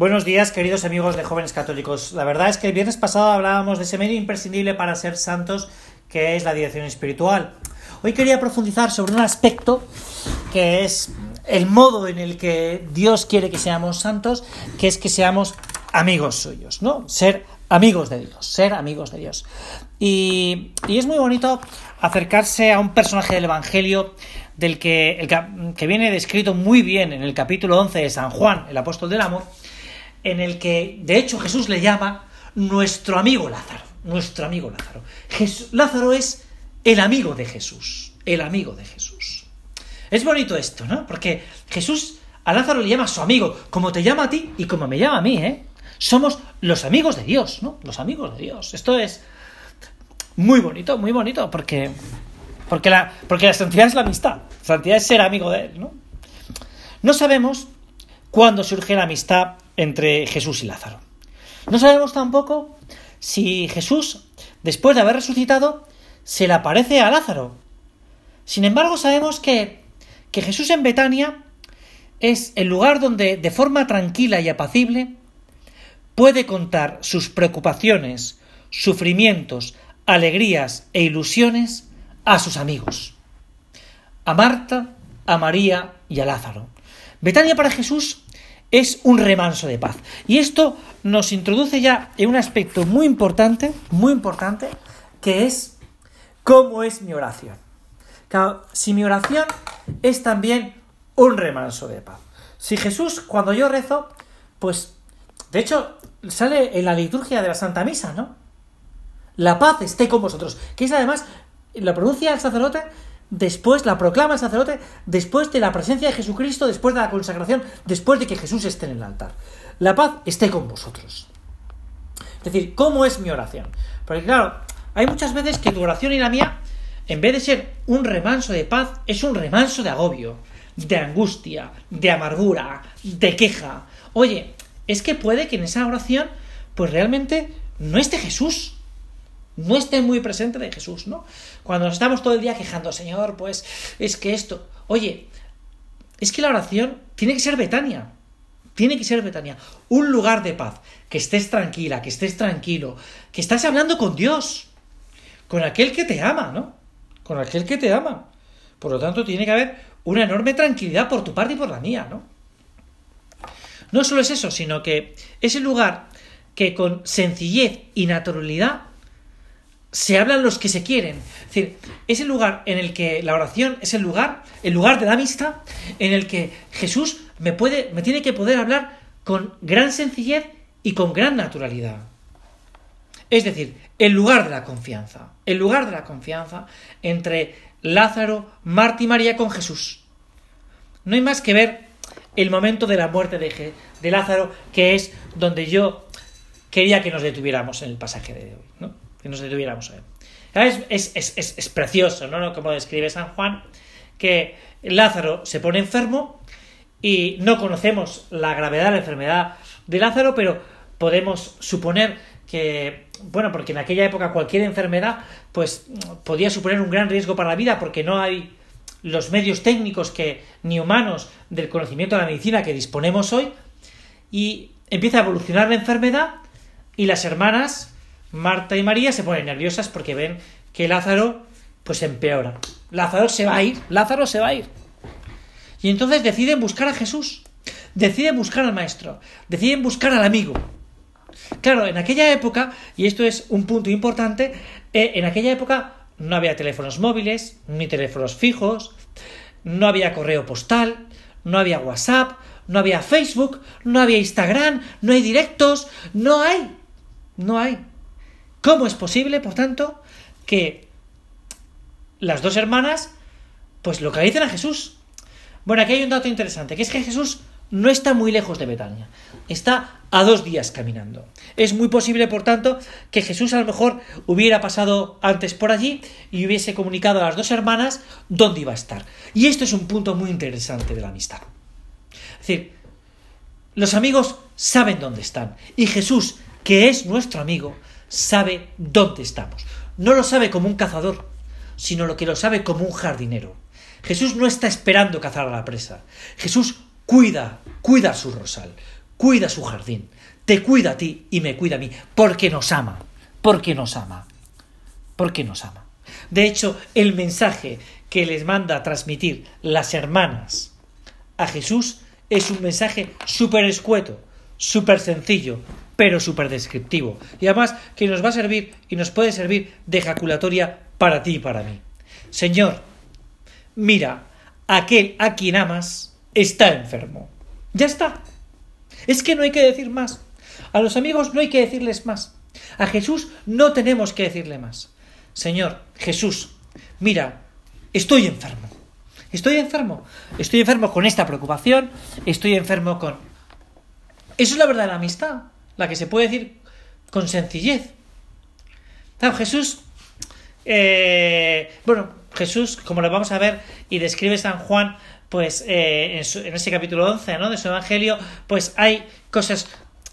Buenos días, queridos amigos de jóvenes católicos. La verdad es que el viernes pasado hablábamos de ese medio imprescindible para ser santos, que es la dirección espiritual. Hoy quería profundizar sobre un aspecto que es el modo en el que Dios quiere que seamos santos, que es que seamos amigos suyos, ¿no? Ser amigos de Dios, ser amigos de Dios. Y, es muy bonito acercarse a un personaje del Evangelio del que, el, que viene descrito muy bien en el capítulo 11 de San Juan, el apóstol del amor, en el que, de hecho, Jesús le llama nuestro amigo Lázaro. Nuestro amigo Lázaro. Lázaro es el amigo de Jesús. El amigo de Jesús. Es bonito esto, ¿no? Porque Jesús a Lázaro le llama su amigo, como te llama a ti y como me llama a mí, ¿eh? Somos los amigos de Dios, ¿no? Los amigos de Dios. Esto es muy bonito, muy bonito, porque, porque, la, porque la santidad es la amistad. La santidad es ser amigo de Él, ¿no? No sabemos cuándo surge la amistad entre Jesús y Lázaro. No sabemos tampoco si Jesús, después de haber resucitado, se le aparece a Lázaro. Sin embargo, sabemos que, que Jesús en Betania es el lugar donde, de forma tranquila y apacible, puede contar sus preocupaciones, sufrimientos, alegrías e ilusiones a sus amigos, a Marta, a María y a Lázaro. Betania para Jesús es un remanso de paz. Y esto nos introduce ya en un aspecto muy importante, muy importante, que es cómo es mi oración. si mi oración es también un remanso de paz. Si Jesús, cuando yo rezo, pues, de hecho, sale en la liturgia de la Santa Misa, ¿no? La paz esté con vosotros, que es además, lo pronuncia el sacerdote después la proclama el sacerdote, después de la presencia de Jesucristo, después de la consagración, después de que Jesús esté en el altar. La paz esté con vosotros. Es decir, ¿cómo es mi oración? Porque claro, hay muchas veces que tu oración y la mía, en vez de ser un remanso de paz, es un remanso de agobio, de angustia, de amargura, de queja. Oye, es que puede que en esa oración, pues realmente no esté Jesús no esté muy presente de Jesús, ¿no? Cuando nos estamos todo el día quejando, Señor, pues es que esto, oye, es que la oración tiene que ser Betania, tiene que ser Betania, un lugar de paz, que estés tranquila, que estés tranquilo, que estás hablando con Dios, con aquel que te ama, ¿no? Con aquel que te ama. Por lo tanto, tiene que haber una enorme tranquilidad por tu parte y por la mía, ¿no? No solo es eso, sino que es el lugar que con sencillez y naturalidad se hablan los que se quieren. Es decir, es el lugar en el que la oración es el lugar, el lugar de la amistad, en el que Jesús me puede, me tiene que poder hablar con gran sencillez y con gran naturalidad. Es decir, el lugar de la confianza, el lugar de la confianza entre Lázaro, Marta y María con Jesús. No hay más que ver el momento de la muerte de, de Lázaro, que es donde yo quería que nos detuviéramos en el pasaje de hoy. Que nos detuviéramos a Es, es, precioso, ¿no? Como describe San Juan, que Lázaro se pone enfermo y no conocemos la gravedad de la enfermedad de Lázaro, pero podemos suponer que, bueno, porque en aquella época cualquier enfermedad, pues podía suponer un gran riesgo para la vida, porque no hay los medios técnicos que ni humanos del conocimiento de la medicina que disponemos hoy, y empieza a evolucionar la enfermedad y las hermanas Marta y María se ponen nerviosas porque ven que Lázaro pues empeora. Lázaro se va a ir, Lázaro se va a ir. Y entonces deciden buscar a Jesús, deciden buscar al maestro, deciden buscar al amigo. Claro, en aquella época, y esto es un punto importante, eh, en aquella época no había teléfonos móviles, ni teléfonos fijos, no había correo postal, no había WhatsApp, no había Facebook, no había Instagram, no hay directos, no hay, no hay. ¿Cómo es posible, por tanto, que las dos hermanas pues localicen a Jesús? Bueno, aquí hay un dato interesante, que es que Jesús no está muy lejos de Betania, está a dos días caminando. Es muy posible, por tanto, que Jesús a lo mejor hubiera pasado antes por allí y hubiese comunicado a las dos hermanas dónde iba a estar. Y esto es un punto muy interesante de la amistad. Es decir, los amigos saben dónde están y Jesús, que es nuestro amigo, sabe dónde estamos. No lo sabe como un cazador, sino lo que lo sabe como un jardinero. Jesús no está esperando cazar a la presa. Jesús cuida, cuida su rosal, cuida su jardín, te cuida a ti y me cuida a mí, porque nos ama, porque nos ama, porque nos ama. De hecho, el mensaje que les manda a transmitir las hermanas a Jesús es un mensaje súper escueto, súper sencillo, pero súper descriptivo. Y además que nos va a servir y nos puede servir de ejaculatoria para ti y para mí. Señor, mira, aquel a quien amas está enfermo. Ya está. Es que no hay que decir más. A los amigos no hay que decirles más. A Jesús no tenemos que decirle más. Señor, Jesús, mira, estoy enfermo. Estoy enfermo. Estoy enfermo con esta preocupación. Estoy enfermo con... Eso es la verdad de la amistad. La que se puede decir con sencillez. Jesús... Eh, bueno, Jesús, como lo vamos a ver y describe San Juan, pues eh, en, ese capítulo 11 ¿no? de su Evangelio, pues hay cosas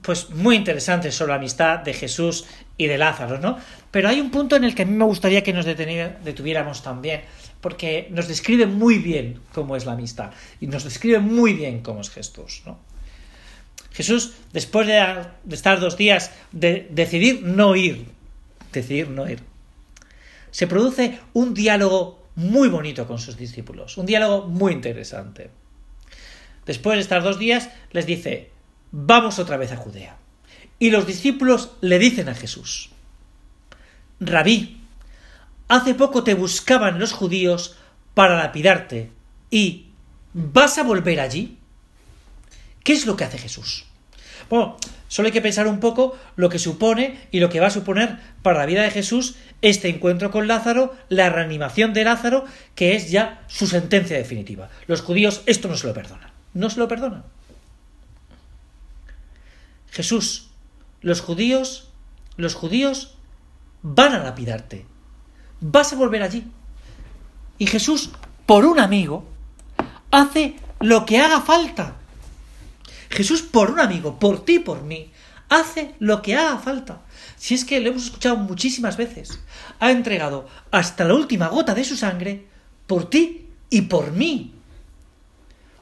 pues muy interesantes sobre la amistad de Jesús y de Lázaro, ¿no? Pero hay un punto en el que a mí me gustaría que nos detuviéramos también, porque nos describe muy bien cómo es la amistad y nos describe muy bien cómo es Jesús, ¿no? Jesús, después de, estar dos días, de decidir no ir, decidir no ir, se produce un diálogo muy bonito con sus discípulos, un diálogo muy interesante. Después de estar dos días, les dice, vamos otra vez a Judea. Y los discípulos le dicen a Jesús, Rabí, hace poco te buscaban los judíos para lapidarte, y ¿vas a volver allí? ¿Qué es lo que hace Jesús? Bueno, solo hay que pensar un poco lo que supone y lo que va a suponer para la vida de Jesús este encuentro con Lázaro, la reanimación de Lázaro, que es ya su sentencia definitiva. Los judíos esto no se lo perdonan. No se lo perdonan. Jesús, los judíos, los judíos van a lapidarte. Vas a volver allí. Y Jesús, por un amigo, hace lo que haga falta. Jesús, por un amigo, por ti, por mí, hace lo que haga falta. Si es que lo hemos escuchado muchísimas veces. Ha entregado hasta la última gota de su sangre por ti y por mí.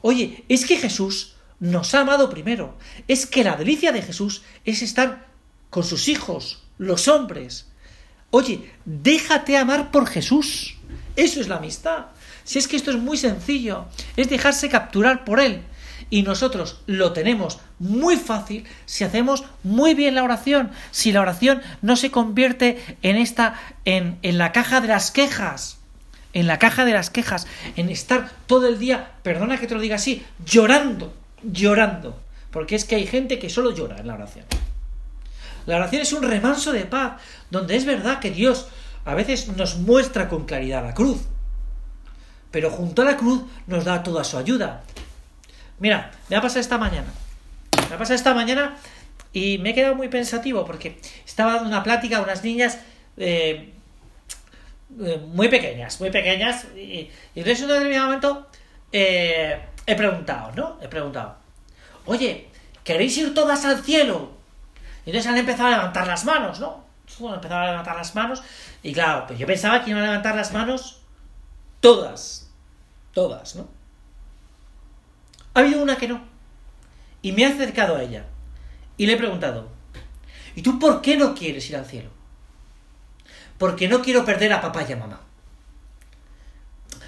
Oye, es que Jesús nos ha amado primero. Es que la delicia de Jesús es estar con sus hijos, los hombres. Oye, déjate amar por Jesús. Eso es la amistad. Si es que esto es muy sencillo, es dejarse capturar por Él. Y nosotros lo tenemos muy fácil si hacemos muy bien la oración. Si la oración no se convierte en esta, en, en la caja de las quejas. En la caja de las quejas. En estar todo el día, perdona que te lo diga así, llorando. Llorando. Porque es que hay gente que solo llora en la oración. La oración es un remanso de paz, donde es verdad que Dios a veces nos muestra con claridad la cruz, pero junto a la cruz nos da toda su ayuda. Mira, me ha pasado esta mañana. Me ha pasado esta mañana y me he quedado muy pensativo porque estaba dando una plática a unas niñas eh, eh, muy pequeñas, muy pequeñas, y, entonces en un determinado momento eh, he preguntado, ¿no? He preguntado, oye, ¿queréis ir todas al cielo? Y entonces han empezado a levantar las manos, ¿no? Han empezado a levantar las manos, y claro, pues yo pensaba que iban a levantar las manos todas, todas, ¿no? Ha habido una que no. Y me he acercado a ella. Y le he preguntado, ¿y tú por qué no quieres ir al cielo? Porque no quiero perder a papá y a mamá.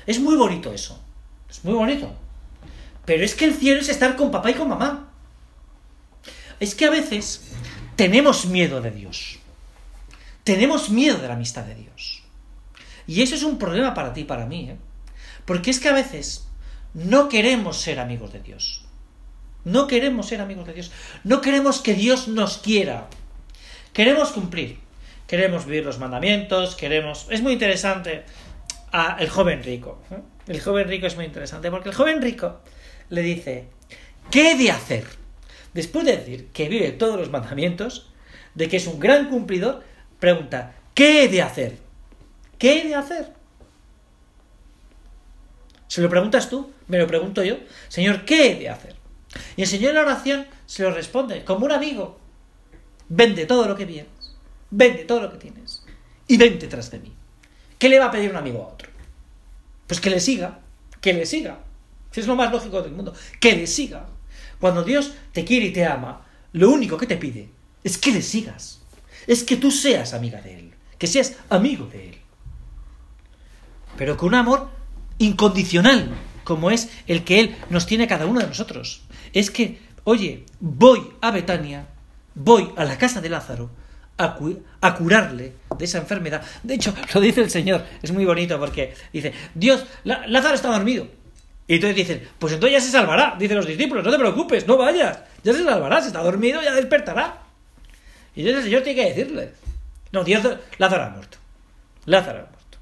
Es muy bonito eso. Es muy bonito. Pero es que el cielo es estar con papá y con mamá. Es que a veces tenemos miedo de Dios. Tenemos miedo de la amistad de Dios. Y eso es un problema para ti y para mí. ¿eh? Porque es que a veces no queremos ser amigos de Dios. No queremos ser amigos de Dios. No queremos que Dios nos quiera. Queremos cumplir. Queremos vivir los mandamientos. Queremos. Es muy interesante. a el joven rico. ¿eh? El joven rico es muy interesante porque el joven rico le dice: ¿Qué he de hacer? Después de decir que vive todos los mandamientos, de que es un gran cumplidor, pregunta: ¿Qué he de hacer? ¿Qué he de hacer? ¿Se lo preguntas tú? ¿Me lo pregunto yo? Señor, ¿qué he de hacer? Y el Señor en la oración se lo responde como un amigo. Vende todo lo que vienes, vende todo lo que tienes y vente tras de mí. ¿Qué le va a pedir un amigo a otro? Pues que le siga, que le siga. Si es lo más lógico del mundo, que le siga. Cuando Dios te quiere y te ama, lo único que te pide es que le sigas. Es que tú seas amiga de Él. Que seas amigo de Él. Pero con un amor incondicional, como es el que Él nos tiene a cada uno de nosotros. Es que, oye, voy a Betania, voy a la casa de Lázaro, a, curarle de esa enfermedad. De hecho, lo dice el Señor, es muy bonito porque dice, Dios, Lázaro está dormido. Y entonces dicen, pues entonces ya se salvará, dicen los discípulos, no te preocupes, no vayas, ya se salvará, si está dormido ya despertará. Y entonces el Señor tiene que decirle, no, Dios, Lázaro ha muerto, Lázaro ha muerto,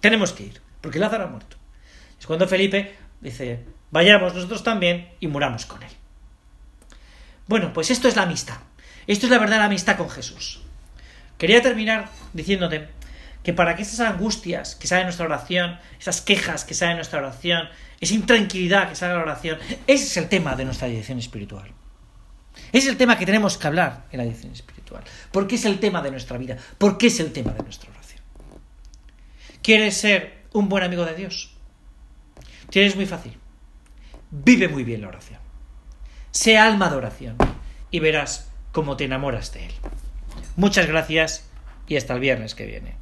tenemos que ir, porque Lázaro ha muerto. Es cuando Felipe dice, vayamos nosotros también y muramos con él. Bueno, pues esto es la amistad. Esto es la verdadera amistad con Jesús. Quería terminar diciéndote que para que esas angustias que salen en nuestra oración, esas quejas que salen en nuestra oración, esa intranquilidad que sale en la oración, ese es el tema de nuestra dirección espiritual. Ese es el tema que tenemos que hablar en la dirección espiritual. Porque es el tema de nuestra vida. Porque es el tema de nuestra oración. ¿Quieres ser un buen amigo de Dios? Tienes muy fácil. Vive muy bien la oración. Sea alma de oración. Y verás cómo te enamoras de Él. Muchas gracias y hasta el viernes que viene.